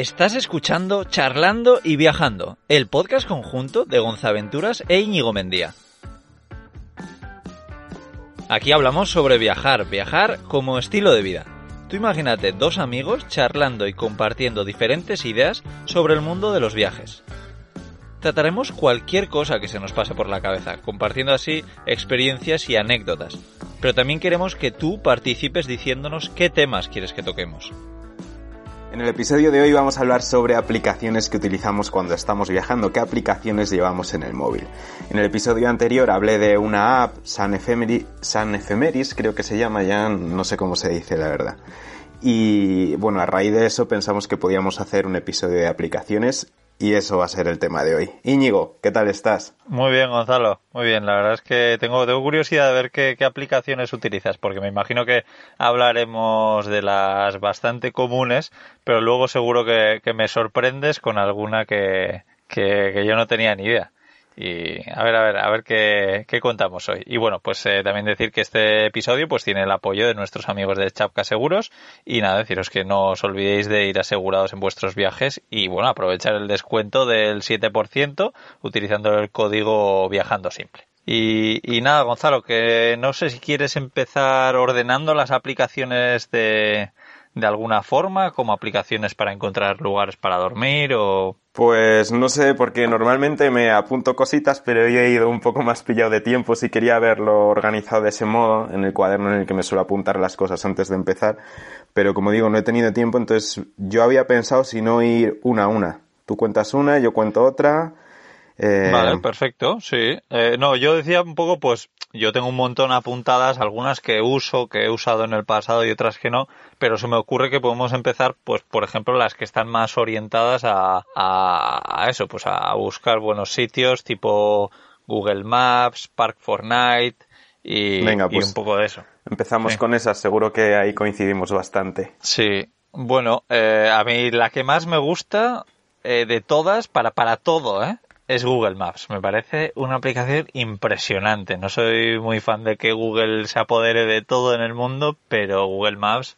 Estás escuchando Charlando y Viajando, el podcast conjunto de Gonzaventuras e Íñigo Mendía. Aquí hablamos sobre viajar, viajar como estilo de vida. Tú imagínate dos amigos charlando y compartiendo diferentes ideas sobre el mundo de los viajes. Trataremos cualquier cosa que se nos pase por la cabeza, compartiendo así experiencias y anécdotas. Pero también queremos que tú participes diciéndonos qué temas quieres que toquemos. En el episodio de hoy vamos a hablar sobre aplicaciones que utilizamos cuando estamos viajando, qué aplicaciones llevamos en el móvil. En el episodio anterior hablé de una app, San, Ephemeris, creo que se llama, ya no sé cómo se dice la verdad. Y bueno, a raíz de eso pensamos que podíamos hacer un episodio de aplicaciones y eso va a ser el tema de hoy. Íñigo, ¿qué tal estás? Muy bien, Gonzalo. Muy bien. La verdad es que tengo, curiosidad de ver qué, aplicaciones utilizas, porque me imagino que hablaremos de las bastante comunes, pero luego seguro que, me sorprendes con alguna que yo no tenía ni idea. Y a ver, a ver, a ver qué, qué contamos hoy. Y bueno, pues eh, también decir que este episodio pues tiene el apoyo de nuestros amigos de Chapka Seguros. Y nada, deciros que no os olvidéis de ir asegurados en vuestros viajes y bueno, aprovechar el descuento del 7% utilizando el código Viajando Simple. Y, y, nada, Gonzalo, que no sé si quieres empezar ordenando las aplicaciones de, de alguna forma, como aplicaciones para encontrar lugares para dormir o... Pues no sé, porque normalmente me apunto cositas, pero yo he ido un poco más pillado de tiempo si quería haberlo organizado de ese modo, en el cuaderno en el que me suelo apuntar las cosas antes de empezar, pero como digo, no he tenido tiempo, entonces yo había pensado si no ir una a una. Tú cuentas una, yo cuento otra. Eh, vale, perfecto, sí. Eh, no, yo decía un poco, pues, yo tengo un montón apuntadas, algunas que uso, que he usado en el pasado y otras que no, pero se me ocurre que podemos empezar, pues, por ejemplo, las que están más orientadas a, a, eso, pues a buscar buenos sitios tipo Google Maps, Park Fortnite y, pues un poco de eso. Empezamos con esas, seguro que ahí coincidimos bastante. Sí, bueno, eh, a mí la que más me gusta eh, de todas, para, para todo, ¿eh? Es Google Maps. Me parece una aplicación impresionante. No soy muy fan de que Google se apodere de todo en el mundo, pero Google Maps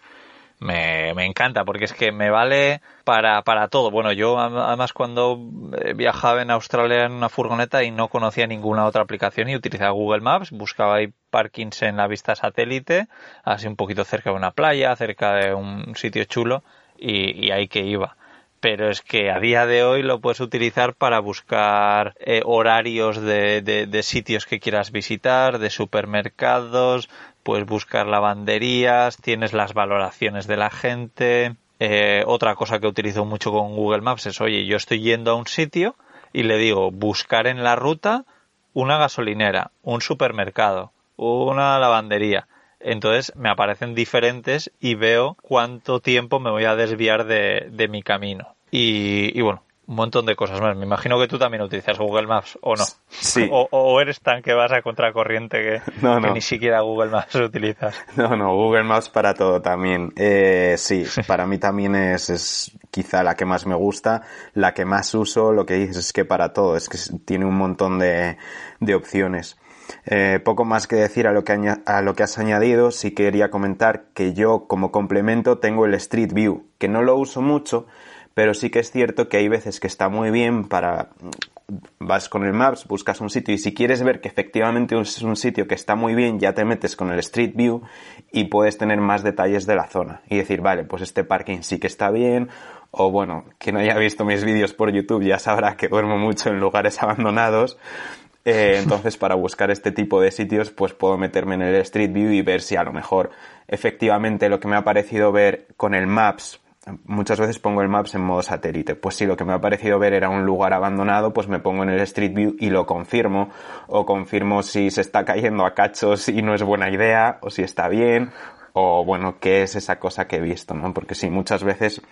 me, encanta porque es que me vale para, para todo. Bueno, yo además cuando eh, viajaba en Australia en una furgoneta y no conocía ninguna otra aplicación y utilizaba Google Maps, buscaba ahí parkings en la vista satélite, así un poquito cerca de una playa, cerca de un sitio chulo y ahí que iba pero es que a día de hoy lo puedes utilizar para buscar eh, horarios de, de, sitios que quieras visitar, de supermercados, puedes buscar lavanderías, tienes las valoraciones de la gente. Eh, otra cosa que utilizo mucho con Google Maps es, oye, yo estoy yendo a un sitio y le digo buscar en la ruta una gasolinera, un supermercado, una lavandería entonces me aparecen diferentes y veo cuánto tiempo me voy a desviar de, de mi camino. Y, y, bueno, un montón de cosas más. Me imagino que tú también utilizas Google Maps, ¿o no? Sí. O, o eres tan que vas a contracorriente que, no, no. que, ni siquiera Google Maps utilizas. No, no, Google Maps para todo también. Eh, sí, para mí también es, es quizá la que más me gusta, la que más uso, lo que dices es que para todo, es que tiene un montón de, de opciones. Eh, poco más que decir a lo que, has añadido, sí quería comentar que yo como complemento tengo el Street View, que no lo uso mucho, pero sí que es cierto que hay veces que está muy bien para vas con el Maps, buscas un sitio y si quieres ver que efectivamente es un sitio que está muy bien, ya te metes con el Street View y puedes tener más detalles de la zona. Y decir, vale, pues este parking sí que está bien o bueno, quien haya visto mis vídeos por YouTube ya sabrá que duermo mucho en lugares abandonados eh, entonces, para buscar este tipo de sitios, pues puedo meterme en el Street View y ver si a lo mejor efectivamente lo que me ha parecido ver con el Maps muchas veces pongo el Maps en modo satélite. Pues si lo que me ha parecido ver era un lugar abandonado, pues me pongo en el Street View y lo confirmo. O confirmo si se está cayendo a cachos y no es buena idea, o si está bien, o bueno, qué es esa cosa que he visto, ¿no? Porque sí, muchas veces,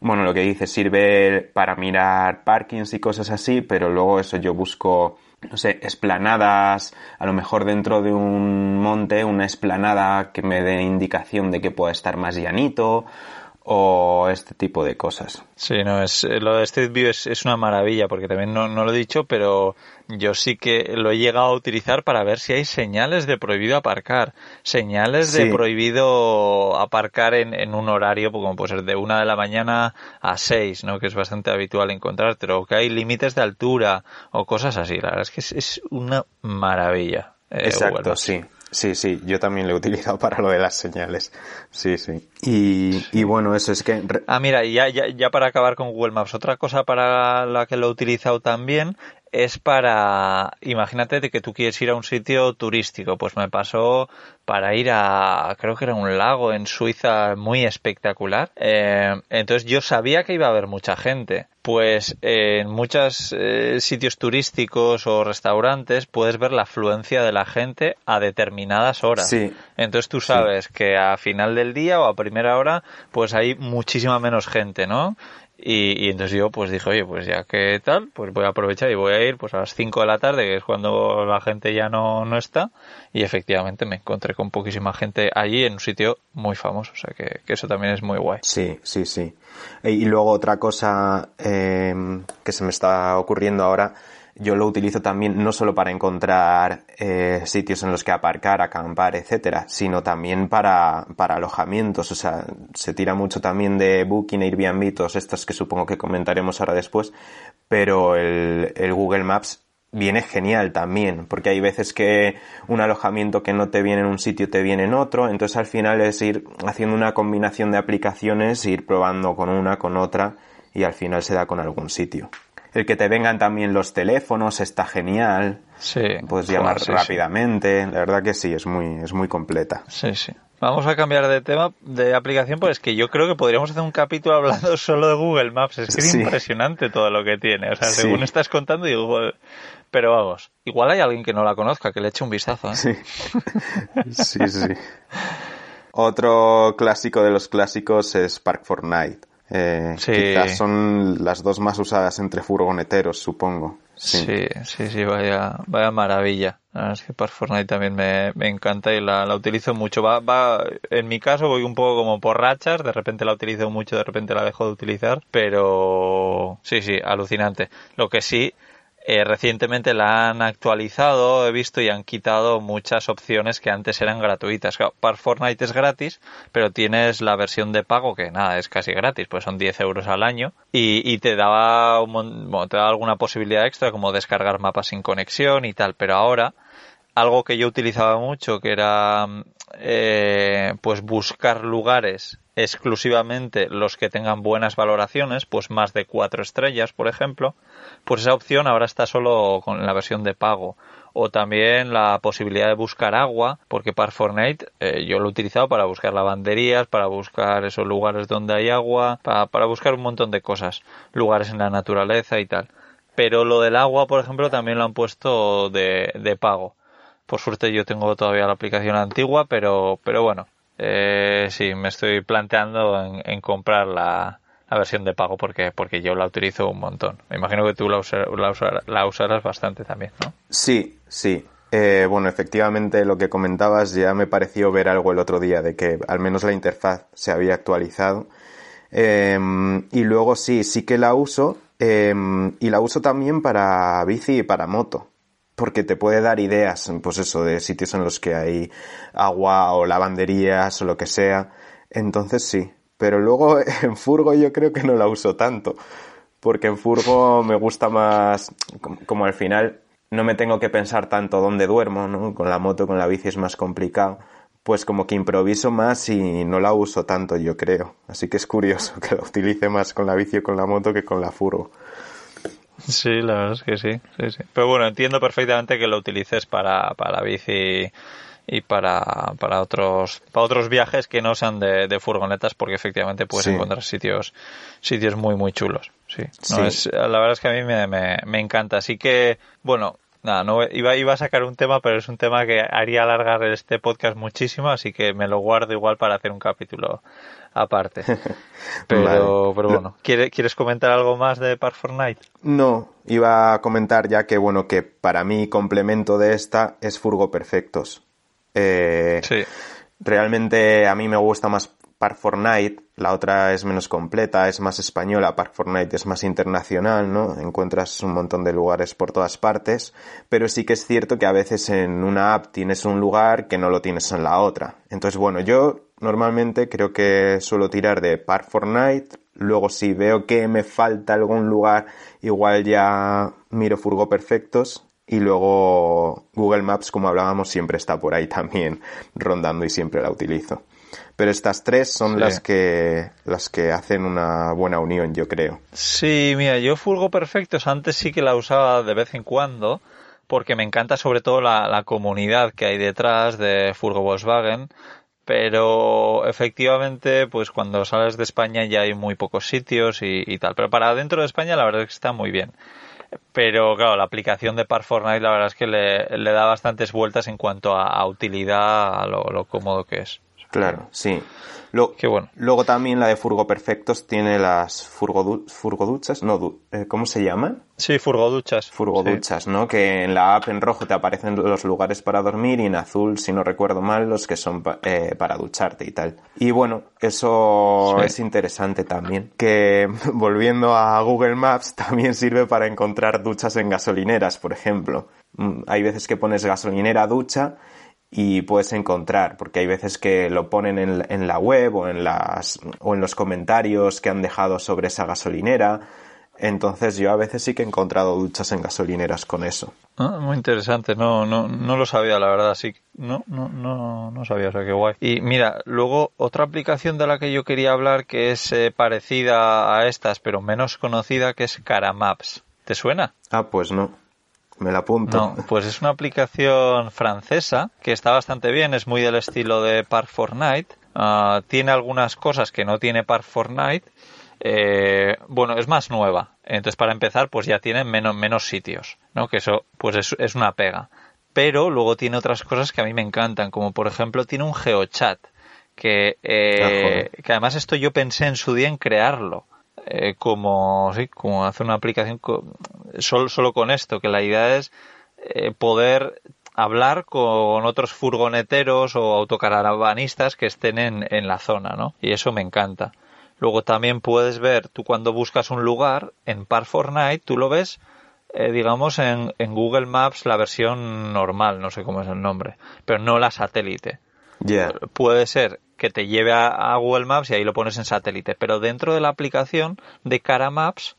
bueno, lo que dice sirve para mirar parkings y cosas así, pero luego eso yo busco no sé, esplanadas, a lo mejor dentro de un monte, una esplanada que me dé indicación de que pueda estar más llanito, o este tipo de cosas. Sí, no, es, lo de Street View es, es una maravilla porque también no, no, lo he dicho, pero yo sí que lo he llegado a utilizar para ver si hay señales de prohibido aparcar, señales de prohibido aparcar en, en, un horario pues, como puede ser de una de la mañana a seis, ¿no? que es bastante habitual encontrarte, o que hay límites de altura o cosas así. La verdad es que es, es una maravilla. Eh, Exacto, sí. Sí, sí, yo también lo he utilizado para lo de las señales. Sí, sí. Y, y bueno, eso es que... Ah, mira, ya, ya, ya para acabar con Google Maps, otra cosa para la que lo he utilizado también es para, imagínate de que tú quieres ir a un sitio turístico, pues me pasó para ir a, creo que era un lago en Suiza muy espectacular. Eh, entonces yo sabía que iba a haber mucha gente. Pues en muchos eh, sitios turísticos o restaurantes puedes ver la afluencia de la gente a determinadas horas. Sí. Entonces tú sabes sí. que a final del día o a primera hora pues hay muchísima menos gente, ¿no? Y, entonces yo pues dije, oye, pues ya que tal, pues voy a aprovechar y voy a ir pues a las 5 de la tarde, que es cuando la gente ya no, no está. Y efectivamente me encontré con poquísima gente allí en un sitio muy famoso. O sea que, que eso también es muy guay. Sí, sí, sí. Y luego otra cosa eh, que se me está ocurriendo ahora yo lo utilizo también no solo para encontrar eh, sitios en los que aparcar, acampar, etcétera, sino también para, para alojamientos. O sea, se tira mucho también de Booking, Airbnb, todos estos que supongo que comentaremos ahora después, pero el, el Google Maps viene genial también, porque hay veces que un alojamiento que no te viene en un sitio te viene en otro, entonces al final es ir haciendo una combinación de aplicaciones, ir probando con una, con otra, y al final se da con algún sitio. El que te vengan también los teléfonos está genial. Sí. Puedes llamar sí, rápidamente. Sí. La verdad que sí, es muy, es muy completa. Sí, sí. Vamos a cambiar de tema, de aplicación, pues es que yo creo que podríamos hacer un capítulo hablando solo de Google Maps. Es que es sí. impresionante todo lo que tiene. O sea, según estás contando, digo, pero vamos, igual hay alguien que no la conozca, que le eche un vistazo. ¿eh? Sí. sí, sí. Otro clásico de los clásicos es Park Fortnite. Eh, sí. Quizás son las dos más usadas entre furgoneteros, supongo. Sí, sí, sí, sí vaya, vaya maravilla. Es que Park Fortnite también me, me encanta y la, la, utilizo mucho. Va, va, en mi caso voy un poco como por rachas, de repente la utilizo mucho, de repente la dejo de utilizar, pero sí, sí, alucinante. Lo que sí, eh, recientemente la han actualizado, he visto, y han quitado muchas opciones que antes eran gratuitas. Park Fortnite es gratis, pero tienes la versión de pago que nada, es casi gratis, pues son 10 euros al año y, te daba un, te daba alguna posibilidad extra como descargar mapas sin conexión y tal, pero ahora algo que yo utilizaba mucho que era eh, pues buscar lugares exclusivamente los que tengan buenas valoraciones, pues más de cuatro estrellas, por ejemplo, pues esa opción ahora está solo con la versión de pago. O también la posibilidad de buscar agua, porque Park Fortnite eh, yo lo he utilizado para buscar lavanderías, para buscar esos lugares donde hay agua, para, buscar un montón de cosas, lugares en la naturaleza y tal. Pero lo del agua, por ejemplo, también lo han puesto de, de pago. Por suerte yo tengo todavía la aplicación antigua, pero, pero bueno, eh, sí, me estoy planteando en, comprar la, versión de pago porque, yo la utilizo un montón. Me imagino que tú la, usar, la, usar, usarás bastante también, ¿no? Sí, sí. Eh, bueno, efectivamente lo que comentabas ya me pareció ver algo el otro día de que al menos la interfaz se había actualizado. Eh, y luego sí, sí que la uso eh, y la uso también para bici y para moto porque te puede dar ideas, pues eso, de sitios en los que hay agua o lavanderías o lo que sea. Entonces sí. Pero luego en Furgo yo creo que no la uso tanto. Porque en Furgo me gusta más, como al final no me tengo que pensar tanto dónde duermo, ¿no? Con la moto, con la bici es más complicado. Pues como que improviso más y no la uso tanto, yo creo. Así que es curioso que la utilice más con la bici o con la moto que con la Furgo. Sí, la verdad es que sí, sí, sí. Pero bueno, entiendo perfectamente que lo utilices para, para bici y para, para otros para otros viajes que no sean de, furgonetas porque efectivamente puedes encontrar sitios sitios muy muy chulos. Sí, la verdad es que a mí me, me, encanta. Así que bueno nada no iba iba a sacar un tema pero es un tema que haría alargar este podcast muchísimo así que me lo guardo igual para hacer un capítulo aparte. Pero pero bueno ¿quieres, quieres comentar algo más de Park Fortnite no iba a comentar ya que bueno que para mí complemento de esta es Furgo Perfectos. Eh, sí. Realmente a mí me gusta más Park Fortnite, la otra es menos completa, es más española, Park Fortnite es más internacional, ¿no? Encuentras un montón de lugares por todas partes, pero sí que es cierto que a veces en una app tienes un lugar que no lo tienes en la otra. Entonces, bueno, yo normalmente creo que suelo tirar de Park Fortnite, luego si veo que me falta algún lugar, igual ya miro Furgo Perfectos y luego Google Maps, como hablábamos, siempre está por ahí también rondando y siempre la utilizo. Pero estas tres son las que las que hacen una buena unión, yo creo. Sí, mira, yo Furgo Perfectos antes sí que la usaba de vez en cuando, porque me encanta sobre todo la, comunidad que hay detrás de Furgo Volkswagen, pero efectivamente, pues cuando sales de España ya hay muy pocos sitios y, y tal. Pero para dentro de España la verdad es que está muy bien. Pero claro, la aplicación de Par Fortnite la verdad es que le, da bastantes vueltas en cuanto a, utilidad, a lo, cómodo que es. Claro, sí. Lo, Qué bueno. Luego también la de Furgo Perfectos tiene las furgo, furgoduchas, no, eh, ¿cómo se llaman? Sí, furgoduchas. Furgoduchas, ¿no? Que en la app en rojo te aparecen los lugares para dormir y en azul, si no recuerdo mal, los que son eh, para ducharte y tal. Y bueno, eso es interesante también. Que volviendo a Google Maps, también sirve para encontrar duchas en gasolineras, por ejemplo. Mm, hay veces que pones gasolinera ducha y puedes encontrar, porque hay veces que lo ponen en, en, la web o en, las, o en los comentarios que han dejado sobre esa gasolinera. Entonces yo a veces sí que he encontrado duchas en gasolineras con eso. Ah, muy interesante, no, no, no lo sabía la verdad, sí, no, no, no, no sabía, o sea, qué guay. Y mira, luego otra aplicación de la que yo quería hablar que es eh, parecida a estas pero menos conocida que es Caramaps. ¿Te suena? Ah, pues no me la apunto. No, pues es una aplicación francesa que está bastante bien, es muy del estilo de Park Fortnite. Ah, tiene algunas cosas que no tiene Park Fortnite. Eh, bueno, es más nueva. Entonces, para empezar, pues ya tiene menos, menos sitios, ¿no? Que eso, pues es, es una pega. Pero luego tiene otras cosas que a mí me encantan, como por ejemplo tiene un geochat, que, eh, que además esto yo pensé en su día en crearlo. Eh, como, sí, como hacer una aplicación solo, solo con esto, que la idea es eh, poder hablar con otros furgoneteros o autocaravanistas que estén en, en la zona, ¿no? Y eso me encanta. Luego también puedes ver, tú cuando buscas un lugar en Park Fortnite, tú lo ves, eh, digamos, en, en, Google Maps la versión normal, no sé cómo es el nombre, pero no la satélite. Puede ser que te lleve a, Google Maps y ahí lo pones en satélite, pero dentro de la aplicación de Cara Maps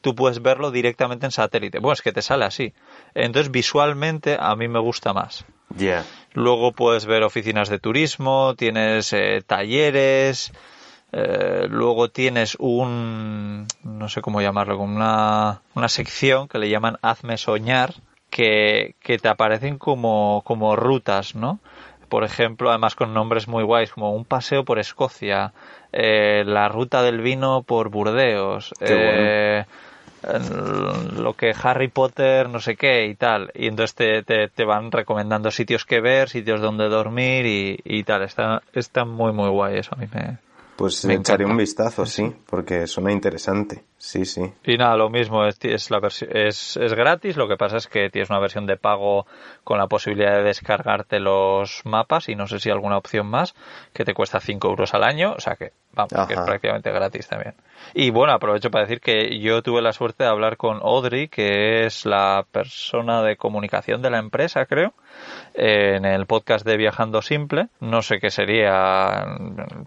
tú puedes verlo directamente en satélite. Bueno, es que te sale así. Entonces, visualmente a mí me gusta más. Luego puedes ver oficinas de turismo, tienes eh, talleres, eh, luego tienes un, no sé cómo llamarlo, una, una sección que le llaman Hazme Soñar, que, que te aparecen como, como rutas, ¿no? Por ejemplo, además con nombres muy guays, como un paseo por Escocia, eh, la ruta del vino por Burdeos, eh, lo que Harry Potter, no sé qué y tal. Y entonces te, te, van recomendando sitios que ver, sitios donde dormir y, y tal. Está, está muy, muy guay eso. A mí me, pues me echaré un vistazo, sí, porque suena interesante. Sí, sí. Y nada, lo mismo, es, es, la es, es gratis, lo que pasa es que tienes una versión de pago con la posibilidad de descargarte los mapas y no sé si alguna opción más, que te cuesta 5 euros al año, o sea que, vamos, que es prácticamente gratis también. Y bueno, aprovecho para decir que yo tuve la suerte de hablar con Audrey, que es la persona de comunicación de la empresa, creo, en el podcast de Viajando Simple, no sé qué sería,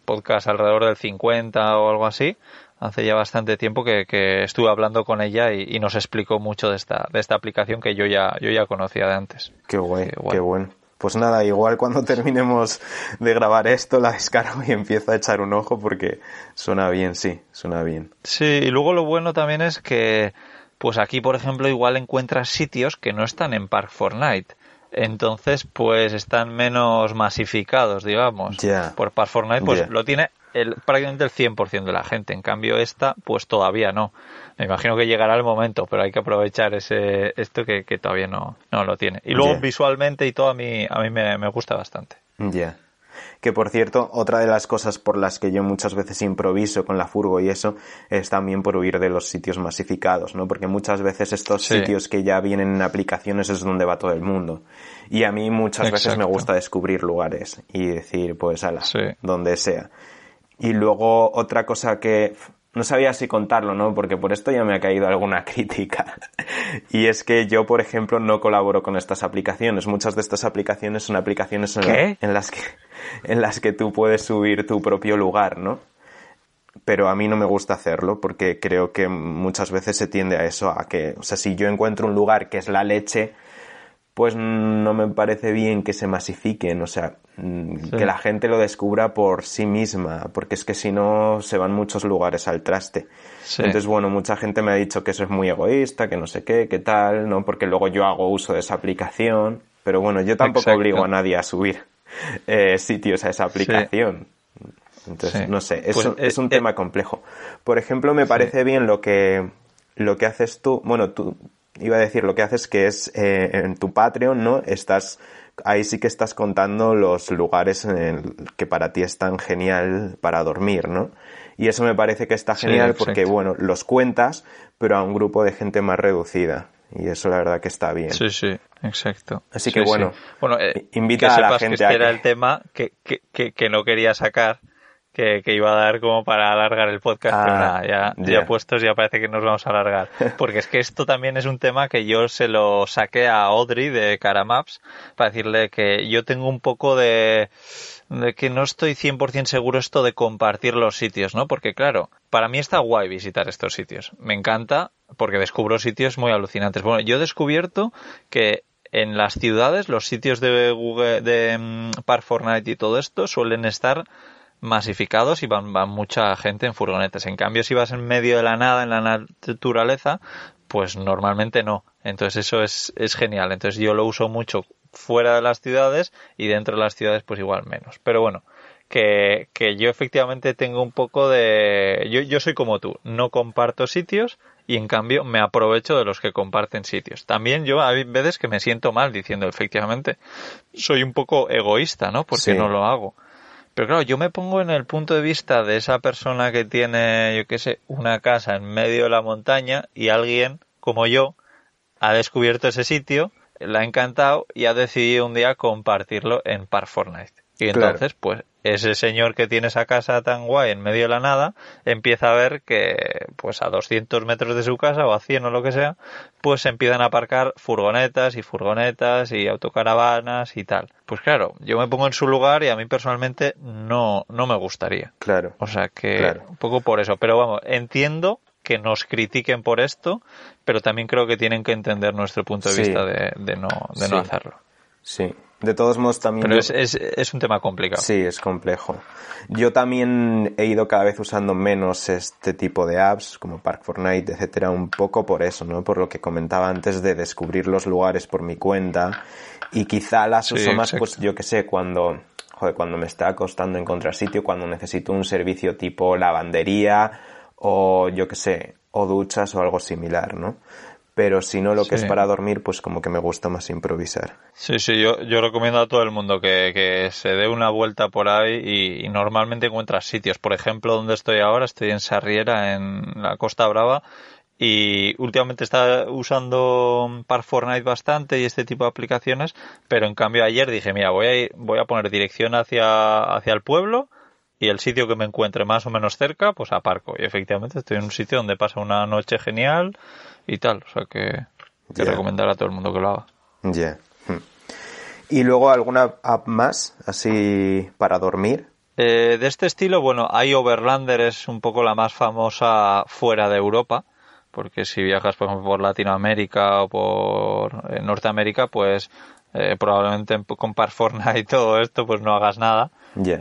podcast alrededor del 50 o algo así, hace ya bastante tiempo que, estuve hablando con ella y, nos explicó mucho de esta, de esta aplicación que yo ya, yo ya conocía de antes. Qué guay, qué, bueno. Pues nada, igual cuando terminemos de grabar esto la descargo y empiezo a echar un ojo porque suena bien, sí, suena bien. Sí, y luego lo bueno también es que, pues aquí por ejemplo igual encuentras sitios que no están en Park Fortnite. entonces pues están menos masificados, digamos. Ya. Por Par Fortnite pues lo tiene el, prácticamente el 100% de la gente. En cambio esta pues todavía no. Me imagino que llegará el momento, pero hay que aprovechar ese esto que, que todavía no, no lo tiene. Y luego visualmente y todo a mí, a mí me, me gusta bastante. Ya. Que por cierto, otra de las cosas por las que yo muchas veces improviso con la furgo y eso es también por huir de los sitios masificados, ¿no? Porque muchas veces estos Sí. sitios que ya vienen en aplicaciones es donde va todo el mundo. Y a mí muchas veces me gusta descubrir lugares y decir, pues, ala, Sí. donde sea. Y luego otra cosa que no sabía si contarlo, ¿no? Porque por esto ya me ha caído alguna crítica. y es que yo, por ejemplo, no colaboro con estas aplicaciones. Muchas de estas aplicaciones son aplicaciones en, la- en las que en las que tú puedes subir tu propio lugar, ¿no? Pero a mí no me gusta hacerlo porque creo que muchas veces se tiende a eso, a que, o sea, si yo encuentro un lugar que es la leche, pues no me parece bien que se masifiquen, o sea, mm, Sí. que la gente lo descubra por sí misma, porque es que si no se van muchos lugares al traste. Sí. Entonces, bueno, mucha gente me ha dicho que eso es muy egoísta, que no sé qué, qué tal, ¿no? Porque luego yo hago uso de esa aplicación, pero bueno, yo tampoco Exacto. obligo a nadie a subir eh, sitios a esa aplicación. Entonces, no sé, es, Pues, un- es eh, un eh, tema complejo. Por ejemplo, me parece bien lo que, lo que haces tú, bueno, tú, iba a decir lo que haces que es eh, en tu Patreon, ¿no? Estás, ahí sí que estás contando los lugares en el que para ti es tan genial para dormir, ¿no? Y eso me parece que está Sí, genial porque, bueno, los cuentas, pero a un grupo de gente más reducida. Y eso la verdad que está bien. Sí, sí, exacto. Así Sí, que sí. bueno, bueno eh, invita que a la gente que a este era que- el tema que, que no quería sacar, que, que iba a dar como para alargar el podcast, pero Ah, nada, ya, puestos ya parece que nos vamos a alargar. Porque es que esto también es un tema que yo se lo saqué a Audrey de Caramaps para decirle que yo tengo un poco de de que no estoy 100% seguro esto de compartir los sitios, ¿no? Porque claro, para mí está guay visitar estos sitios. Me encanta porque descubro sitios muy alucinantes. Bueno, yo he descubierto que en las ciudades los sitios de Google, de mm, Park Fortnite y todo esto suelen estar masificados y van, van mucha gente en furgonetas. En cambio, si vas en medio de la nada, en la naturaleza, pues normalmente no. Entonces eso es, es genial. Entonces yo lo uso mucho fuera de las ciudades y dentro de las ciudades pues igual menos. Pero bueno, que, que yo efectivamente tengo un poco de... Yo, yo soy como tú, no comparto sitios y en cambio me aprovecho de los que comparten sitios. También yo hay veces que me siento mal diciendo efectivamente soy un poco egoísta, ¿no? Porque Sí. no lo hago. Pero claro, yo me pongo en el punto de vista de esa persona que tiene, yo qué sé, una casa en medio de la montaña y alguien como yo ha descubierto ese sitio, le ha encantado y ha decidido un día compartirlo en Park Fortnite. Y Claro. entonces, pues, ese señor que tiene esa casa tan guay en medio de la nada, empieza a ver que, pues, a 200 metros de su casa o a 100 o lo que sea, pues se empiezan a aparcar furgonetas y furgonetas y autocaravanas y tal. Pues claro, yo me pongo en su lugar y a mí personalmente no, no me gustaría. claro. O sea que Claro. un poco por eso. Pero vamos, entiendo que nos critiquen por esto, pero también creo que tienen que entender nuestro punto de Sí. vista de, de no, de no hacerlo. Sí. De todos modos también... Pero yo- es, es, es un tema complicado. Sí, es complejo. Yo también he ido cada vez usando menos este tipo de apps, como Park Fortnite, etcétera, un poco por eso, ¿no? Por lo que comentaba antes de descubrir los lugares por mi cuenta. Y quizá las Sí, uso más, exacto. pues yo que sé, cuando, joder, cuando me está costando encontrar sitio, cuando necesito un servicio tipo lavandería o yo que sé, o duchas o algo similar, ¿no? Pero si no, lo que Sí. es para dormir, pues como que me gusta más improvisar. Sí, sí, yo, yo recomiendo a todo el mundo que, que se dé una vuelta por ahí y, y normalmente encuentras sitios. Por ejemplo, donde estoy ahora, estoy en Sarriera, en la Costa Brava, y últimamente está usando Park Fortnite bastante y este tipo de aplicaciones, pero en cambio ayer dije, mira, voy a ir, voy a poner dirección hacia, hacia el pueblo y el sitio que me encuentre más o menos cerca, pues aparco. Y efectivamente estoy en un sitio donde pasa una noche genial y tal, o sea que, recomendar a todo el mundo que lo haga. Ya. Hmm. ¿Y luego alguna app más, así para dormir? Eh, de este estilo, bueno, hay Overlander es un poco la más famosa fuera de Europa, porque si viajas, por ejemplo, por Latinoamérica o por eh, Norteamérica, pues eh, probablemente en- con Fortnite y todo esto, pues no hagas nada.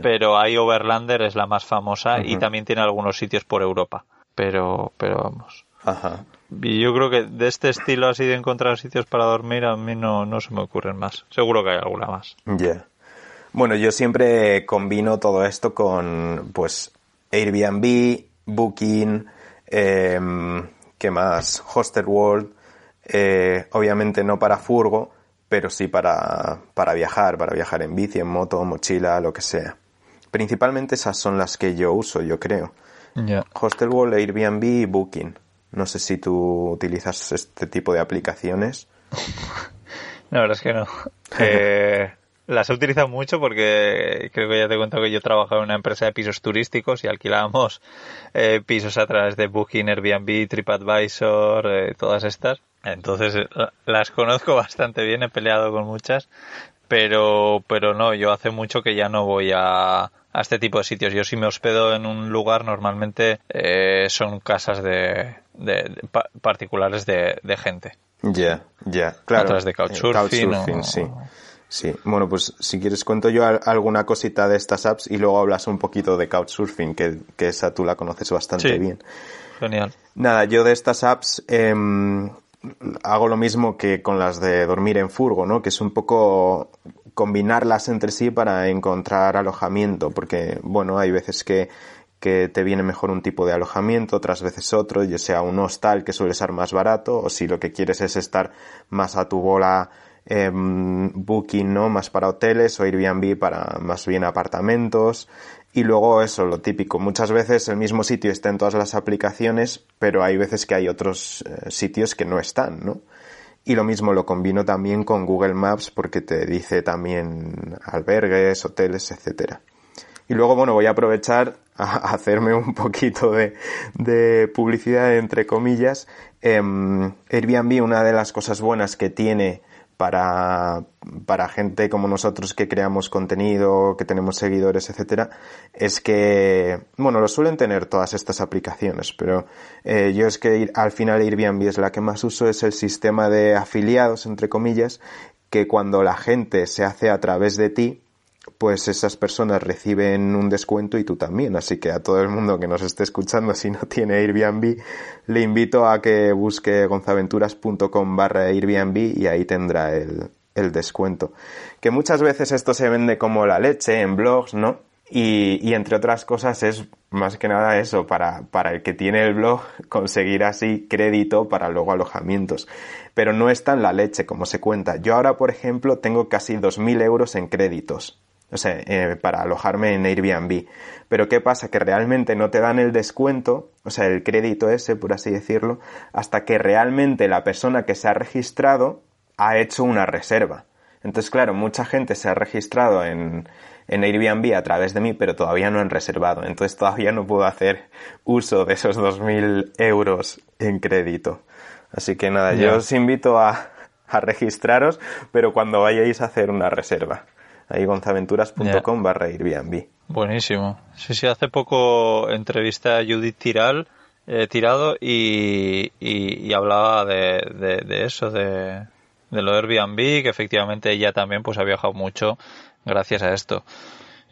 Pero hay Overlander es la más famosa y también tiene algunos sitios por Europa. Pero, pero vamos. Ajá. Y yo creo que de este estilo así de encontrar sitios para dormir a mí no, no se me ocurren más. Seguro que hay alguna más. Ya. Bueno, yo siempre combino todo esto con, pues, Airbnb, Booking, eh, ¿qué más? Hostelworld, eh, obviamente no para furgo, pero sí para, para viajar, para viajar en bici, en moto, mochila, lo que sea. Principalmente esas son las que yo uso, yo creo. Ya. Hostelworld, Airbnb y Booking. No sé si tú utilizas este tipo de aplicaciones. La verdad es que no. Eh, las he utilizado mucho porque creo que ya te he contado que yo trabajaba en una empresa de pisos turísticos y alquilábamos eh, pisos a través de Booking, Airbnb, TripAdvisor, eh, todas estas. Entonces eh, las conozco bastante bien, he peleado con muchas, pero, pero no, yo hace mucho que ya no voy a, a este tipo de sitios. Yo si me hospedo en un lugar normalmente eh, son casas de, de, de pa- particulares de, de gente. Ya, ya, claro. A través de Couchsurfing Eh, o- sí. Sí, bueno, pues si quieres cuento yo al- alguna cosita de estas apps y luego hablas un poquito de Couchsurfing, que, que esa tú la conoces bastante Sí. bien. Genial. Nada, yo de estas apps em, hago lo mismo que con las de dormir en furgo, ¿no? Que es un poco combinarlas entre sí para encontrar alojamiento, porque, bueno, hay veces que, que te viene mejor un tipo de alojamiento, otras veces otro, ya sea un hostal que suele ser más barato, o si lo que quieres es estar más a tu bola, em, Booking, ¿no? Más para hoteles o Airbnb para más bien apartamentos. Y luego eso, lo típico. Muchas veces el mismo sitio está en todas las aplicaciones, pero hay veces que hay otros eh, sitios que no están, ¿no? Y lo mismo lo combino también con Google Maps porque te dice también albergues, hoteles, etcétera. Y luego, bueno, voy a aprovechar a hacerme un poquito de, de publicidad, entre comillas. Em, Airbnb, una de las cosas buenas que tiene para, para gente como nosotros que creamos contenido, que tenemos seguidores, etcétera, es que, bueno, lo suelen tener todas estas aplicaciones, pero eh, yo es que al final Airbnb es la que más uso, es el sistema de afiliados, entre comillas, que cuando la gente se hace a través de ti, pues esas personas reciben un descuento y tú también. Así que a todo el mundo que nos esté escuchando, si no tiene Airbnb, le invito a que busque gonzaventuras.com barra Airbnb y ahí tendrá el, descuento. Que muchas veces esto se vende como la leche en blogs, ¿no? Y, y entre otras cosas es más que nada eso, para, para el que tiene el blog conseguir así crédito para luego alojamientos. Pero no es tan la leche como se cuenta. Yo ahora, por ejemplo, tengo casi 2.000 euros en créditos. O sea, eh, para alojarme en Airbnb. Pero ¿qué pasa? Que realmente no te dan el descuento, o sea, el crédito ese, por así decirlo, hasta que realmente la persona que se ha registrado ha hecho una reserva. Entonces, claro, mucha gente se ha registrado en, en Airbnb a través de mí, pero todavía no han reservado. Entonces todavía no puedo hacer uso de esos 2.000 euros en crédito. Así que nada, yo os invito a, a registraros, pero cuando vayáis a hacer una reserva. Ahí gonzaventuras.com barra Airbnb. Buenísimo. Sí, sí, hace poco entrevisté a Judith Tiral, eh, Tirado y, y, y hablaba de, de, de eso, de, de lo de Airbnb, que efectivamente ella también pues ha viajado mucho gracias a esto.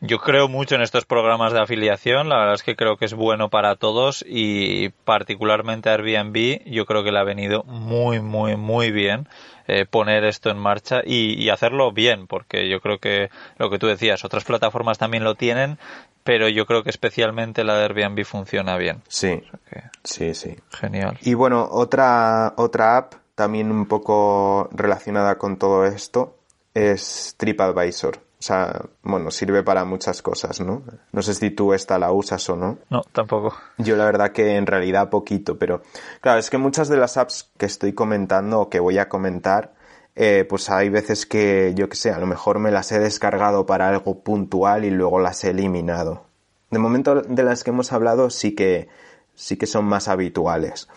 Yo creo mucho en estos programas de afiliación, la verdad es que creo que es bueno para todos y particularmente a Airbnb yo creo que le ha venido muy, muy, muy bien eh, poner esto en marcha y, y hacerlo bien, porque yo creo que lo que tú decías, otras plataformas también lo tienen, pero yo creo que especialmente la de Airbnb funciona bien. Sí, O sea que, sí, sí. genial. Y bueno, otra, otra app también un poco relacionada con todo esto es TripAdvisor. O sea, bueno, sirve para muchas cosas, ¿no? No sé si tú esta la usas o no. No, tampoco. Yo la verdad que en realidad poquito, pero claro, es que muchas de las apps que estoy comentando o que voy a comentar, eh, pues hay veces que, yo que sé, a lo mejor me las he descargado para algo puntual y luego las he eliminado. De momento de las que hemos hablado sí que, sí que son más habituales.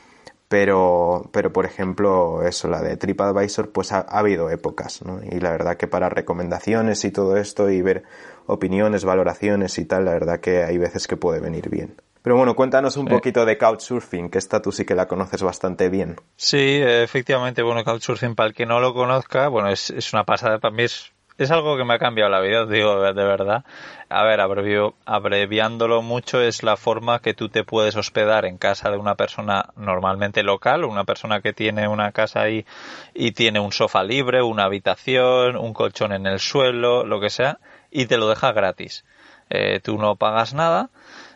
Pero, pero por ejemplo, eso, la de TripAdvisor, pues ha, ha habido épocas, ¿no? Y la verdad que para recomendaciones y todo esto y ver opiniones, valoraciones y tal, la verdad que hay veces que puede venir bien. Pero bueno, cuéntanos un Sí. poquito de Couchsurfing, que esta tú sí que la conoces bastante bien. Sí, eh, efectivamente, bueno, Couchsurfing, para el que no lo conozca, bueno, es, es una pasada, para mí es es algo que me ha cambiado la vida, os digo de verdad. A ver, abreviándolo mucho, es la forma que tú te puedes hospedar en casa de una persona normalmente local, una persona que tiene una casa ahí y tiene un sofá libre, una habitación, un colchón en el suelo, lo que sea, y te lo deja gratis. Eh, tú no pagas nada.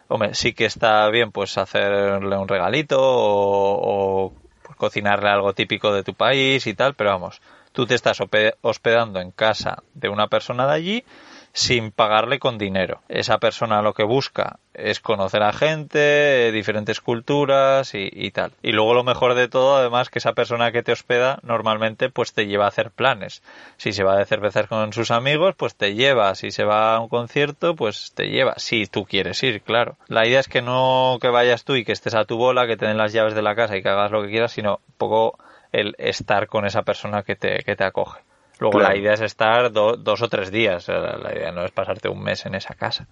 Hombre, sí que está bien pues hacerle un regalito o, o cocinarle algo típico de tu país y tal, pero vamos, tú te estás hospedando en casa de una persona de allí sin pagarle con dinero. Esa persona lo que busca es conocer a gente, diferentes culturas y, tal. Y luego lo mejor de todo, además, que esa persona que te hospeda normalmente pues te lleva a hacer planes. Si se va de cervezas con sus amigos, pues te lleva. Si se va a un concierto, pues te lleva. Si tú quieres ir, claro. La idea es que no que vayas tú y que estés a tu bola, que te den las llaves de la casa y que hagas lo que quieras, sino un poco el estar con esa persona que te, que te acoge. Luego la idea es estar dos o tres días, la idea no es pasarte un mes en esa casa.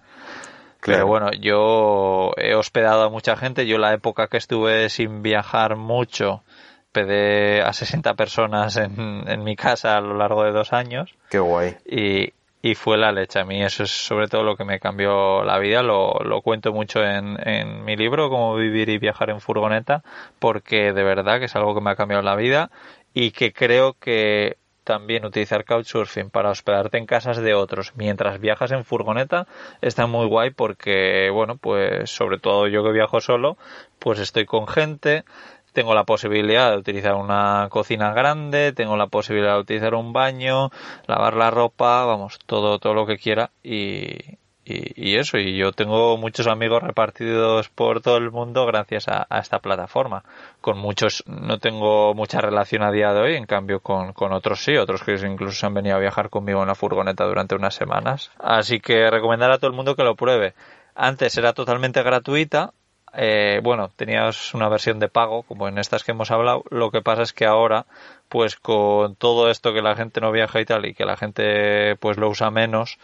Pero bueno, yo he hospedado a mucha gente, yo la época que estuve sin viajar mucho, pedí a 60 personas en, en mi casa a lo largo de dos años. Qué guay. Y, y fue la leche. A mí eso es sobre todo lo que me cambió la vida. Lo, cuento mucho en, en mi libro, Cómo vivir y viajar en furgoneta, porque de verdad que es algo que me ha cambiado la vida y que creo que también utilizar Couchsurfing para hospedarte en casas de otros mientras viajas en furgoneta está muy guay porque, bueno, pues sobre todo yo que viajo solo, pues estoy con gente, tengo la posibilidad de utilizar una cocina grande, tengo la posibilidad de utilizar un baño, lavar la ropa, vamos, todo, todo lo que quiera y, y, eso, y yo tengo muchos amigos repartidos por todo el mundo gracias a, esta plataforma. Con muchos no tengo mucha relación a día de hoy, en cambio con, con otros sí, otros que incluso se han venido a viajar conmigo en la furgoneta durante unas semanas. Así que recomendar a todo el mundo que lo pruebe. Antes era totalmente gratuita, eh, bueno, tenías una versión de pago, como en estas que hemos hablado. Lo que pasa es que ahora, pues con todo esto que la gente no viaja y tal, y que la gente pues lo usa menos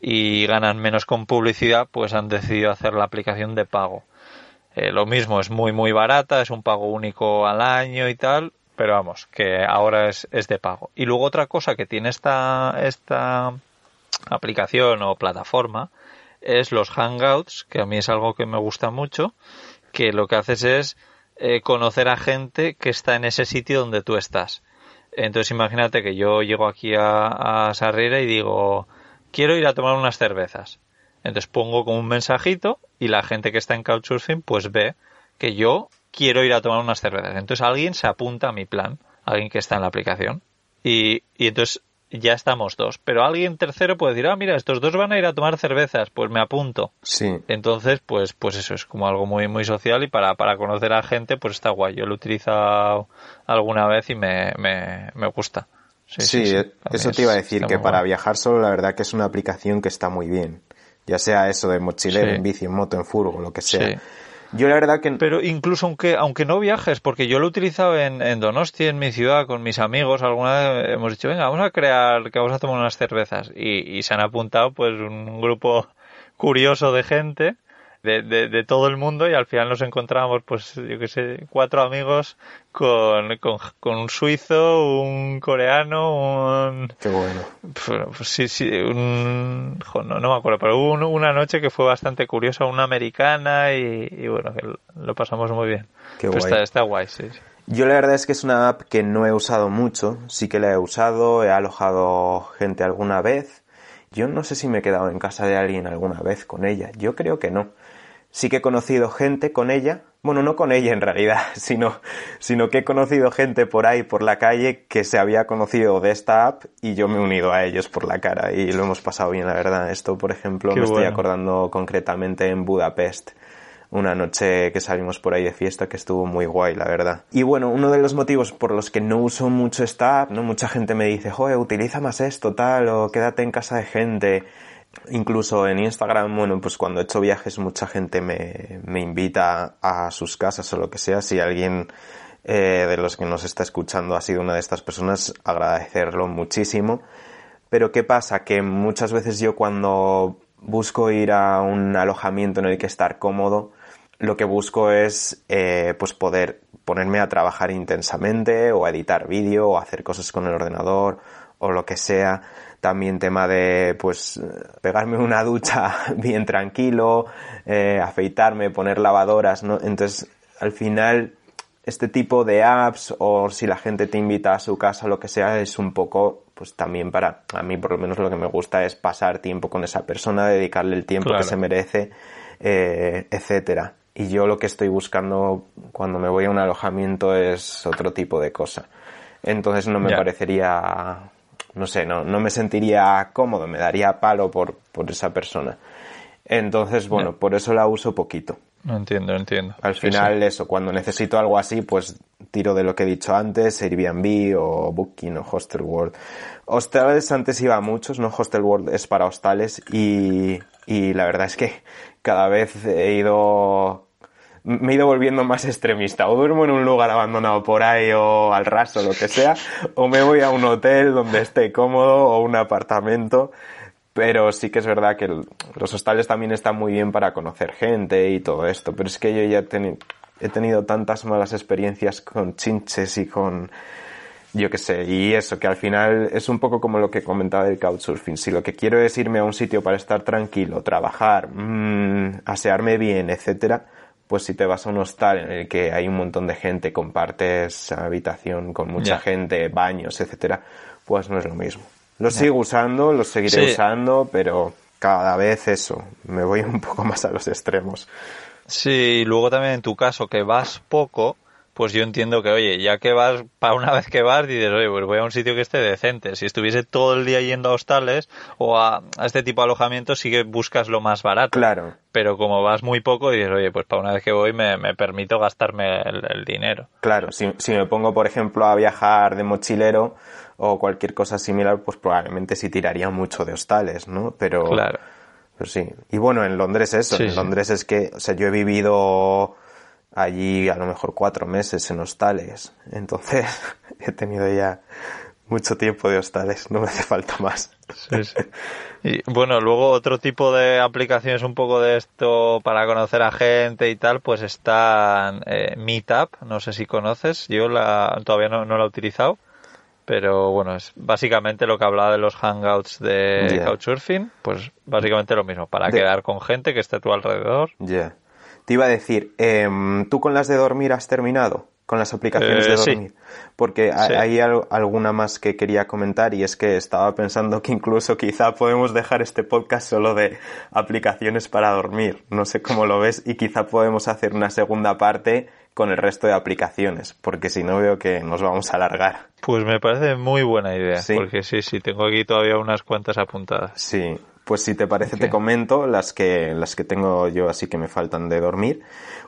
y ganan menos con publicidad, pues han decidido hacer la aplicación de pago. Eh, lo mismo, es muy muy barata, es un pago único al año y tal, pero vamos, que ahora es, es de pago. Y luego otra cosa que tiene esta, esta aplicación o plataforma es los Hangouts, que a mí es algo que me gusta mucho, que lo que haces es eh, conocer a gente que está en ese sitio donde tú estás. Entonces imagínate que yo llego aquí a, a Sarriera y digo, quiero ir a tomar unas cervezas. Entonces pongo como un mensajito y la gente que está en Couchsurfing pues ve que yo quiero ir a tomar unas cervezas. Entonces alguien se apunta a mi plan, alguien que está en la aplicación. Y, y entonces ya estamos dos. Pero alguien tercero puede decir, ah, mira, estos dos van a ir a tomar cervezas, pues me apunto. Sí. Entonces, pues, pues eso es como algo muy, muy social y para, para conocer a gente, pues está guay. Yo lo he utilizado alguna vez y me, me, me gusta. Sí, eso te iba a decir, que para viajar solo la verdad que es una aplicación que está muy bien. Ya sea eso de mochilero, en bici, en moto, en furgo, lo que sea. Yo la verdad que... Pero incluso aunque, aunque no viajes, porque yo lo he utilizado en, en Donosti, en mi ciudad, con mis amigos, alguna vez hemos dicho, venga, vamos a crear, que vamos a tomar unas cervezas. Y, y se han apuntado pues un grupo curioso de gente de, de, todo el mundo y al final nos encontramos, pues, yo que sé, cuatro amigos con, con, un suizo, un coreano, un... Qué bueno. Pues, sí, sí, un... no, no me acuerdo, pero hubo una noche que fue bastante curiosa, una americana y, bueno, que lo pasamos muy bien. Qué guay. Está, está guay, sí. Yo la verdad es que es una app que no he usado mucho, sí que la he usado, he alojado gente alguna vez. Yo no sé si me he quedado en casa de alguien alguna vez con ella, yo creo que no sí que he conocido gente con ella, bueno, no con ella en realidad, sino, sino que he conocido gente por ahí, por la calle, que se había conocido de esta app y yo me he unido a ellos por la cara y lo hemos pasado bien, la verdad. Esto, por ejemplo, me estoy acordando concretamente en Budapest. Una noche que salimos por ahí de fiesta que estuvo muy guay, la verdad. Y bueno, uno de los motivos por los que no uso mucho esta app, ¿no? Mucha gente me dice, joder, utiliza más esto, tal, o quédate en casa de gente Incluso en Instagram, bueno, pues cuando he hecho viajes mucha gente me, me invita a sus casas o lo que sea. Si alguien eh, de los que nos está escuchando ha sido una de estas personas, agradecerlo muchísimo. Pero ¿qué pasa? Que muchas veces yo cuando busco ir a un alojamiento en el que estar cómodo, lo que busco es eh, pues poder ponerme a trabajar intensamente o a editar vídeo o hacer cosas con el ordenador o lo que sea también tema de pues pegarme una ducha bien tranquilo, eh, afeitarme, poner lavadoras, ¿no? Entonces, al final, este tipo de apps o si la gente te invita a su casa o lo que sea es un poco pues también para a mí por lo menos lo que me gusta es pasar tiempo con esa persona dedicarle el tiempo que se merece eh, etcétera. Y yo lo que estoy buscando cuando me voy a un alojamiento es otro tipo de cosa. Entonces no me parecería no sé no, no me sentiría cómodo me daría palo por, por esa persona entonces bueno por eso la uso poquito no entiendo, entiendo. Al final, eso, cuando necesito algo así, pues tiro de lo que he dicho antes, Airbnb o Booking o Hostelworld. Hostales antes iba a muchos, ¿no? Hostelworld es para hostales y, y la verdad es que cada vez he ido me he ido volviendo más extremista. O duermo en un lugar abandonado por ahí o al raso, lo que sea, o me voy a un hotel donde esté cómodo o un apartamento pero sí que es verdad que los hostales también están muy bien para conocer gente y todo esto. Pero es que yo ya he tenido tantas malas experiencias con chinches y con, yo qué sé, y eso, que al final es un poco como lo que comentaba del couchsurfing. Si lo que quiero es irme a un sitio para estar tranquilo, trabajar, mmm, asearme bien, etcétera, pues si te vas a un hostal en el que hay un montón de gente, compartes habitación con mucha gente, baños, etcétera, pues no es lo mismo. Lo sigo usando, lo seguiré usando, pero cada vez eso, me voy un poco más a los extremos. Sí, y luego también en tu caso que vas poco, pues yo entiendo que, oye, ya que vas, para una vez que vas, dices, oye, pues voy a un sitio que esté decente. Si estuviese todo el día yendo a hostales o a, este tipo de alojamientos, sí que buscas lo más barato. Claro. Pero como vas muy poco, dices, oye, pues para una vez que voy me, permito gastarme el, dinero. Claro, si, si me pongo, por ejemplo, a viajar de mochilero, o cualquier cosa similar, pues probablemente sí tiraría mucho de hostales, ¿no? Pero, claro. pero sí. Y bueno, en Londres eso, en Londres es que, o sea, yo he vivido allí a lo mejor cuatro meses en hostales, entonces he tenido ya mucho tiempo de hostales, no me hace falta más. Sí, sí. Y bueno, luego otro tipo de aplicaciones un poco de esto para conocer a gente y tal, pues está eh, Meetup, no sé si conoces, yo la, todavía no, no la he utilizado pero bueno, es básicamente lo que hablaba de los hangouts de Couchsurfing, pues básicamente lo mismo, para quedar con gente que esté a tu alrededor. Ya. Te iba a decir, em, ¿tú con las de dormir has terminado? Con las aplicaciones de eh, dormir. Porque hay alguna más que quería comentar y es que estaba pensando que incluso quizá podemos dejar este podcast solo de aplicaciones para dormir. No sé cómo lo ves y quizá podemos hacer una segunda parte con el resto de aplicaciones, porque si no veo que nos vamos a alargar. Pues me parece muy buena idea, porque sí, sí, tengo aquí todavía unas cuantas apuntadas. Sí, pues si te parece te comento las que, las que tengo yo así que me faltan de dormir.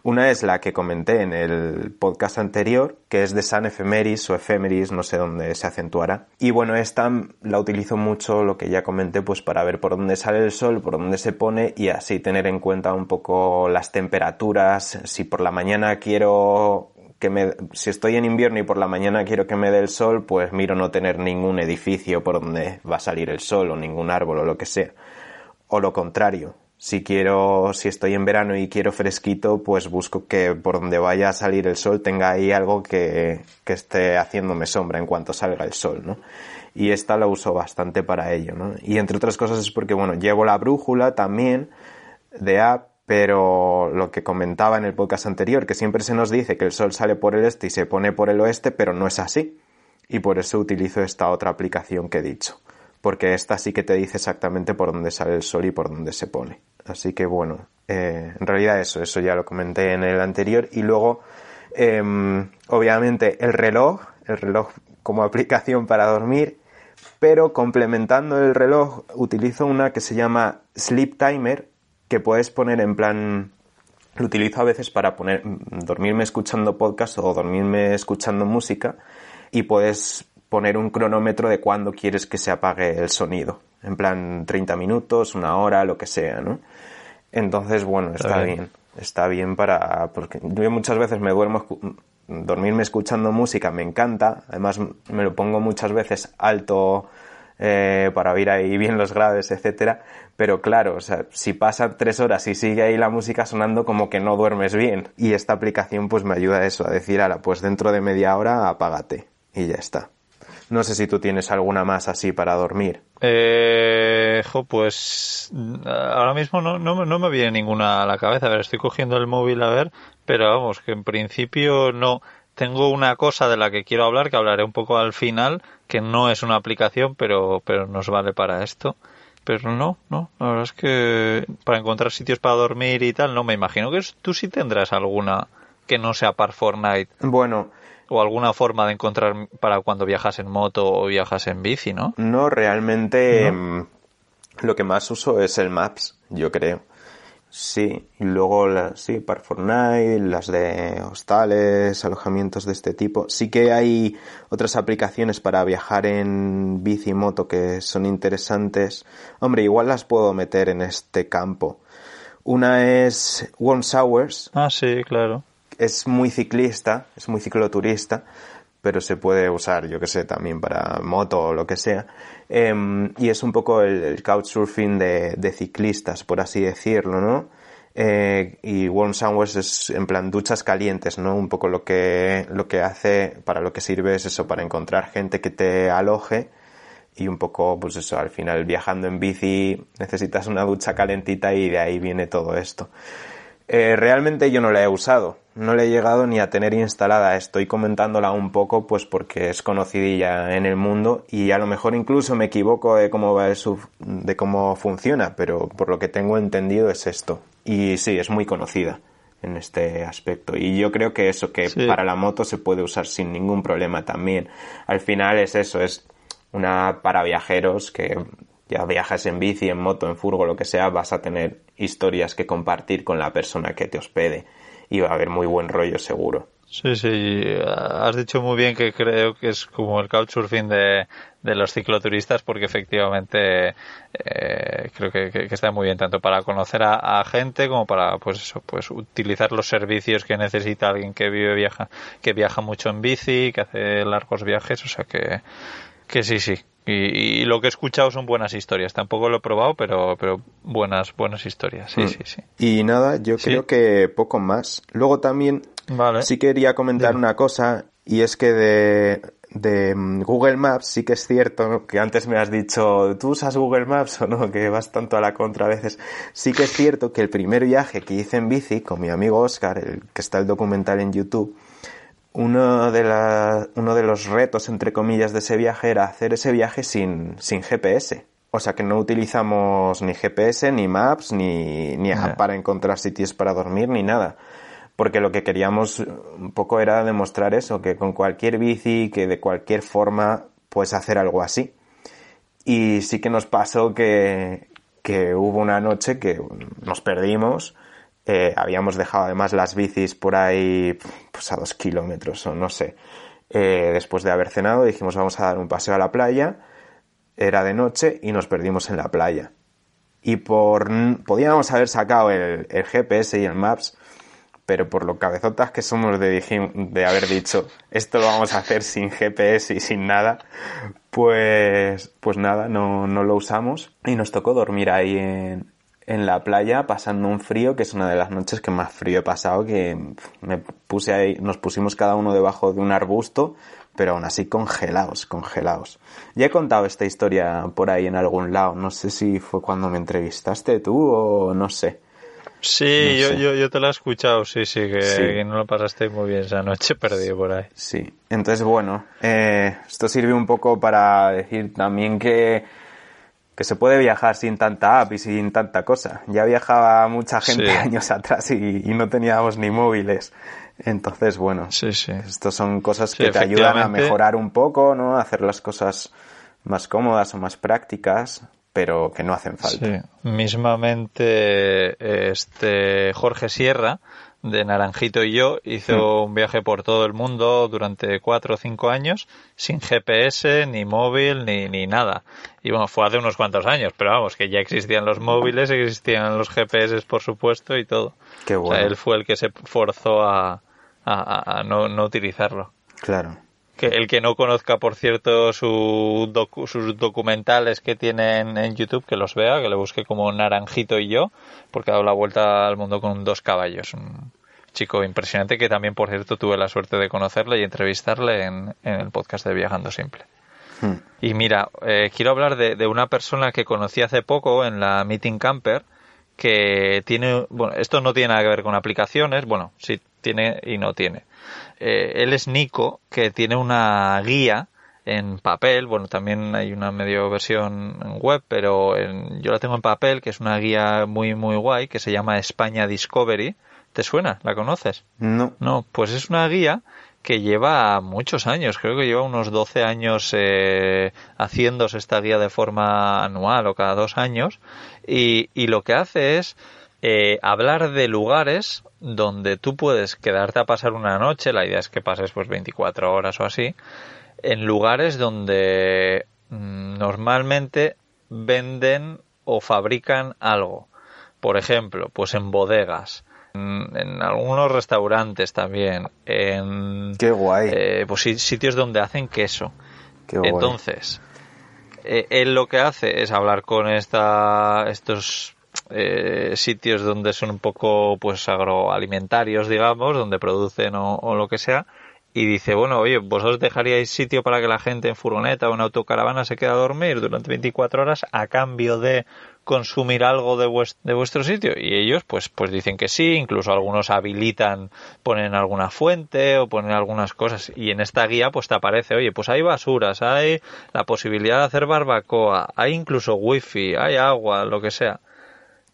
Una es la que comenté en el podcast anterior, que es de San Ephemeris o Ephemeris, no sé dónde se acentuará. Y bueno, esta la utilizo mucho, lo que ya comenté, pues para ver por dónde sale el sol, por dónde se pone y así tener en cuenta un poco las temperaturas. Si por la mañana quiero que me, si estoy en invierno y por la mañana quiero que me dé el sol, pues miro no tener ningún edificio por donde va a salir el sol o ningún árbol o lo que sea. O lo contrario, si quiero, si estoy en verano y quiero fresquito, pues busco que por donde vaya a salir el sol tenga ahí algo que, que esté haciéndome sombra en cuanto salga el sol, ¿no? Y esta la uso bastante para ello, ¿no? Y entre otras cosas es porque, bueno, llevo la brújula también de app pero lo que comentaba en el podcast anterior, que siempre se nos dice que el sol sale por el este y se pone por el oeste, pero no es así. Y por eso utilizo esta otra aplicación que he dicho, porque esta sí que te dice exactamente por dónde sale el sol y por dónde se pone. Así que bueno, eh, en realidad eso, eso ya lo comenté en el anterior. Y luego, em, obviamente, el reloj, el reloj como aplicación para dormir, pero complementando el reloj utilizo una que se llama Sleep Timer, que puedes poner en plan lo utilizo a veces para poner dormirme escuchando podcast o dormirme escuchando música y puedes poner un cronómetro de cuándo quieres que se apague el sonido, en plan 30 minutos, una hora, lo que sea, ¿no? Entonces, bueno, está, bien. está bien para porque yo muchas veces me duermo dormirme escuchando música, me encanta, además me lo pongo muchas veces alto eh, para oír ahí bien los graves, etcétera. Pero claro, o sea, si pasan tres horas y sigue ahí la música sonando, como que no duermes bien. Y esta aplicación pues me ayuda a eso, a decir, ahora, pues dentro de media hora apágate. Y ya está. No sé si tú tienes alguna más así para dormir. Eh, jo, pues ahora mismo no, no, no, me viene ninguna a la cabeza. A ver, estoy cogiendo el móvil a ver, pero vamos, que en principio no. Tengo una cosa de la que quiero hablar, que hablaré un poco al final, que no es una aplicación, pero, pero nos vale para esto. Pero no, no, la verdad es que para encontrar sitios para dormir y tal, no me imagino que tú sí tendrás alguna que no sea par Fortnite. Bueno, o alguna forma de encontrar para cuando viajas en moto o viajas en bici, ¿no? No, realmente mm, lo que más uso es el Maps, yo creo. Sí, y luego las, sí, para Fortnite, las de hostales, alojamientos de este tipo. Sí que hay otras aplicaciones para viajar en bici y moto que son interesantes. Hombre, igual las puedo meter en este campo. Una es One Hours. Ah, sí, claro. Es muy ciclista, es muy cicloturista pero se puede usar, yo que sé, también para moto o lo que sea. Em, y es un poco el, couchsurfing de, de, ciclistas, por así decirlo, ¿no? Eh, y Warm Showers es en plan duchas calientes, ¿no? Un poco lo que, lo que hace, para lo que sirve es eso, para encontrar gente que te aloje y un poco, pues eso, al final viajando en bici necesitas una ducha calentita y de ahí viene todo esto. Eh, realmente yo no la he usado, no la he llegado ni a tener instalada, estoy comentándola un poco pues porque es conocidilla en el mundo y a lo mejor incluso me equivoco de cómo va de cómo funciona, pero por lo que tengo entendido es esto. Y sí, es muy conocida en este aspecto. Y yo creo que eso, que para la moto se puede usar sin ningún problema también. Al final es eso, es una para viajeros que ya viajas en bici, en moto, en furgo, lo que sea, vas a tener historias que compartir con la persona que te hospede y va a haber muy buen rollo seguro. Sí, sí, has dicho muy bien que creo que es como el couchsurfing de, de los cicloturistas porque efectivamente eh, creo que, está muy bien tanto para conocer a, gente como para pues eso pues utilizar los servicios que necesita alguien que vive viaja que viaja mucho en bici que hace largos viajes o sea que que sí sí y, lo que he escuchado son buenas historias. Tampoco lo he probado, pero, pero buenas, buenas historias. Sí, mm. sí, sí. Y nada, yo creo que poco más. Luego también sí quería comentar una cosa, y es que de, de mm, Google Maps sí que es cierto que antes me has dicho, ¿tú usas Google Maps o no? Que vas tanto a la contra a veces. Sí que es cierto que el primer viaje que hice en bici con mi amigo Oscar, el que está el documental en YouTube, uno de, la, uno de los retos, entre comillas, de ese viaje era hacer ese viaje sin, sin GPS. O sea que no utilizamos ni GPS, ni Maps, ni, ni para encontrar sitios para dormir, ni nada. Porque lo que queríamos un poco era demostrar eso, que con cualquier bici, que de cualquier forma puedes hacer algo así. Y sí que nos pasó que, que hubo una noche que nos perdimos eh, habíamos dejado además las bicis por ahí pues a dos kilómetros o no sé. Eh, después de haber cenado dijimos vamos a dar un paseo a la playa. Era de noche y nos perdimos en la playa. Y por podíamos haber sacado el, GPS y el Maps, pero por lo cabezotas que somos de, de haber dicho esto lo vamos a hacer sin GPS y sin nada, pues, pues nada, no, no lo usamos y nos tocó dormir ahí en, en la playa pasando un frío que es una de las noches que más frío he pasado que me puse ahí nos pusimos cada uno debajo de un arbusto pero aún así congelados congelados. Ya he contado esta historia por ahí en algún lado no sé si fue cuando me entrevistaste tú o no sé. Sí, yo, yo, yo, te la he escuchado, sí, sí, que, no lo pasaste muy bien esa noche perdido por ahí. Sí, entonces bueno, eh, esto sirve un poco para decir también que que se puede viajar sin tanta app y sin tanta cosa. Ya viajaba mucha gente años atrás y, no teníamos ni móviles. Entonces, bueno, sí, sí. estos son cosas que te ayudan a mejorar un poco, ¿no? A hacer las cosas más cómodas o más prácticas, pero que no hacen falta. Mismamente, este Jorge Sierra, de Naranjito y yo hizo hmm. un viaje por todo el mundo durante cuatro o cinco años sin GPS, ni móvil, ni, ni nada. Y bueno, fue hace unos cuantos años, pero vamos, que ya existían los móviles, existían los GPS, por supuesto, y todo. Qué bueno. él fue el que se forzó a, a, no, no utilizarlo. Claro. Que el que no conozca, por cierto, su sus documentales que tienen en YouTube, que los vea, que le busque como Naranjito y yo, porque ha dado la vuelta al mundo con dos caballos. Un chico impresionante que también, por cierto, tuve la suerte de conocerle y entrevistarle en, en el podcast de Viajando Simple. Hmm. Y mira, eh, quiero hablar de, de una persona que conocí hace poco en la Meeting Camper, que tiene, bueno, esto no tiene nada que ver con aplicaciones, bueno, sí tiene y no tiene. Eh, él es Nico, que tiene una guía en papel, bueno, también hay una medio versión en web, pero en- yo la tengo en papel, que es una guía muy, muy guay, que se llama España Discovery. ¿Te suena? ¿La conoces? No. No, pues es una guía que lleva muchos años, creo que lleva unos 12 años eh, haciéndose esta guía de forma anual o cada dos años y, y lo que hace es eh, hablar de lugares donde tú puedes quedarte a pasar una noche, la idea es que pases pues 24 horas o así, en lugares donde mm, normalmente venden o fabrican algo. Por ejemplo, pues en bodegas, en, en algunos restaurantes también, en Qué guay. eh, pues sitios donde hacen queso. Qué guay. Entonces, eh, él lo que hace es hablar con esta, estos eh, sitios donde son un poco pues agroalimentarios, digamos, donde producen o, lo que sea, y dice, bueno, oye, vosotros dejaríais sitio para que la gente en furgoneta o en autocaravana se quede a dormir durante 24 horas a cambio de consumir algo de, de vuestro sitio y ellos pues pues dicen que sí incluso algunos habilitan ponen alguna fuente o ponen algunas cosas y en esta guía pues te aparece oye pues hay basuras hay la posibilidad de hacer barbacoa hay incluso wifi hay agua lo que sea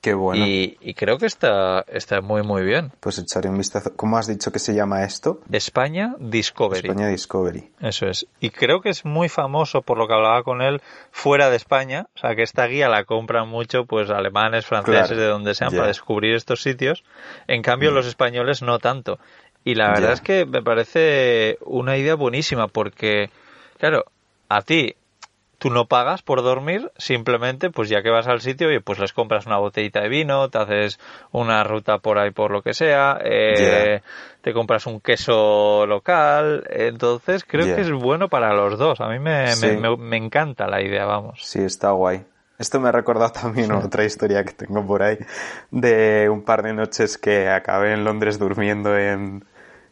Qué bueno. y, y creo que está está muy muy bien Pues echaré un vistazo. ¿Cómo has dicho que se llama esto? España Discovery España Discovery. Eso es. Y creo que es muy famoso por lo que hablaba con él fuera de España. O sea, que esta guía la compran mucho, pues, alemanes, franceses, Claro. de donde sean, para descubrir estos sitios. En cambio, los españoles no tanto. Y la verdad es que me parece una idea buenísima porque, claro, a ti tú no pagas por dormir, simplemente pues ya que vas al sitio, oye, pues les compras una botellita de vino, te haces una ruta por ahí por lo que sea, eh, te compras un queso local, entonces creo Yeah. que es bueno para los dos, a mí me, Sí. me, me- me encanta la idea, vamos. Sí, está guay. Esto me ha recordado también otra historia que tengo por ahí de un par de noches que acabé en Londres durmiendo en,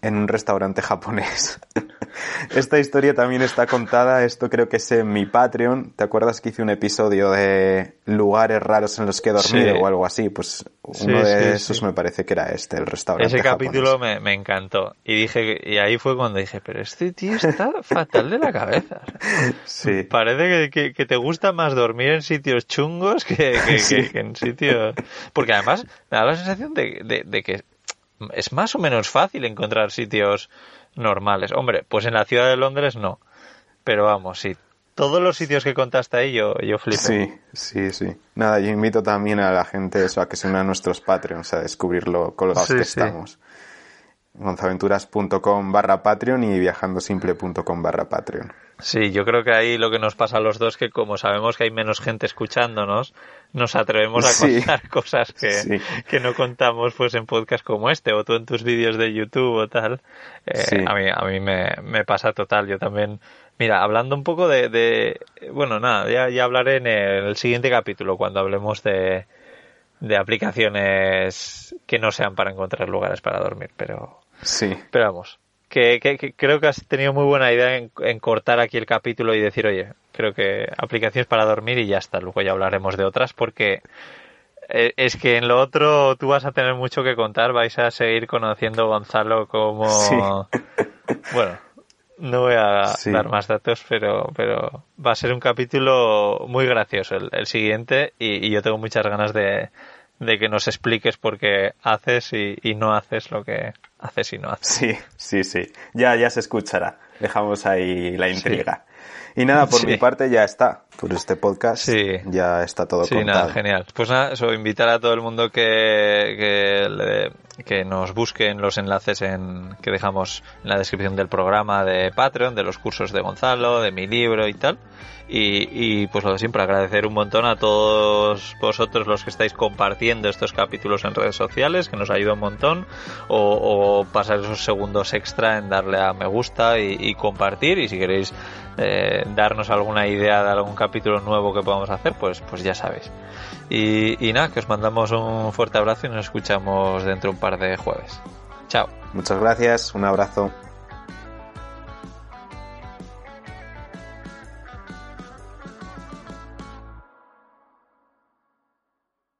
en un restaurante japonés. Esta historia también está contada, esto creo que es en mi Patreon. ¿Te acuerdas que hice un episodio de lugares raros en los que he dormido Sí. o algo así? Pues Sí, uno de sí, esos me parece que era este, el restaurante Ese japonés. capítulo me, me encantó y dije y ahí fue cuando dije, pero este tío está fatal de la cabeza. Sí. Parece que, que- que te gusta más dormir en sitios chungos que, en sitios... Porque además me da la sensación de, de- de que es más o menos fácil encontrar sitios normales. Hombre, pues en la ciudad de Londres no. Pero vamos, sí. Todos los sitios que contaste ahí yo, yo flipé. Sí, sí, sí. Nada, yo invito también a la gente eso, a que se unan a nuestros Patreons, a descubrir lo colgados Sí, que sí. estamos. gonzaventuras.com barra Patreon y viajandosimple.com barra Patreon. Sí, yo creo que ahí lo que nos pasa a los dos que como sabemos que hay menos gente escuchándonos, nos atrevemos a Sí. contar cosas que, Sí. que no contamos pues en podcast como este o tú en tus vídeos de YouTube o tal. Eh, Sí. A mí, a mí me, me pasa total. Yo también, mira, hablando un poco de, de bueno, nada, ya, ya hablaré en el siguiente capítulo cuando hablemos de, de aplicaciones que no sean para encontrar lugares para dormir, pero Sí, pero vamos, que, que- que creo que has tenido muy buena idea en, en cortar aquí el capítulo y decir, oye, creo que aplicaciones para dormir y ya está. Luego ya hablaremos de otras porque eh, es que en lo otro tú vas a tener mucho que contar. Vais a seguir conociendo a Gonzalo como... Sí. Bueno, no voy a Sí. dar más datos, pero, pero va a ser un capítulo muy gracioso el, el siguiente y, y yo tengo muchas ganas de, de que nos expliques por qué haces y, y no haces lo que haces y no haces. sí, sí, sí. Ya, ya se escuchará. Dejamos ahí la intriga. Y nada, por Sí. mi parte ya está. Por este podcast Sí. ya está todo Sí, contado. nada, genial. Pues nada, eso, invitar a todo el mundo que, que, le- que nos busquen los enlaces en, que dejamos en la descripción del programa de Patreon, de los cursos de Gonzalo, de mi libro y tal. Y, y pues lo de siempre, agradecer un montón a todos vosotros los que estáis compartiendo estos capítulos en redes sociales, que nos ayuda un montón, o, o pasar esos segundos extra en darle a me gusta y, y compartir. Y si queréis eh, darnos alguna idea de algún capítulo nuevo que podamos hacer, pues, pues ya sabéis. Y, y nada, que os mandamos un fuerte abrazo y nos escuchamos dentro de un par de jueves. Chao. Muchas gracias, un abrazo.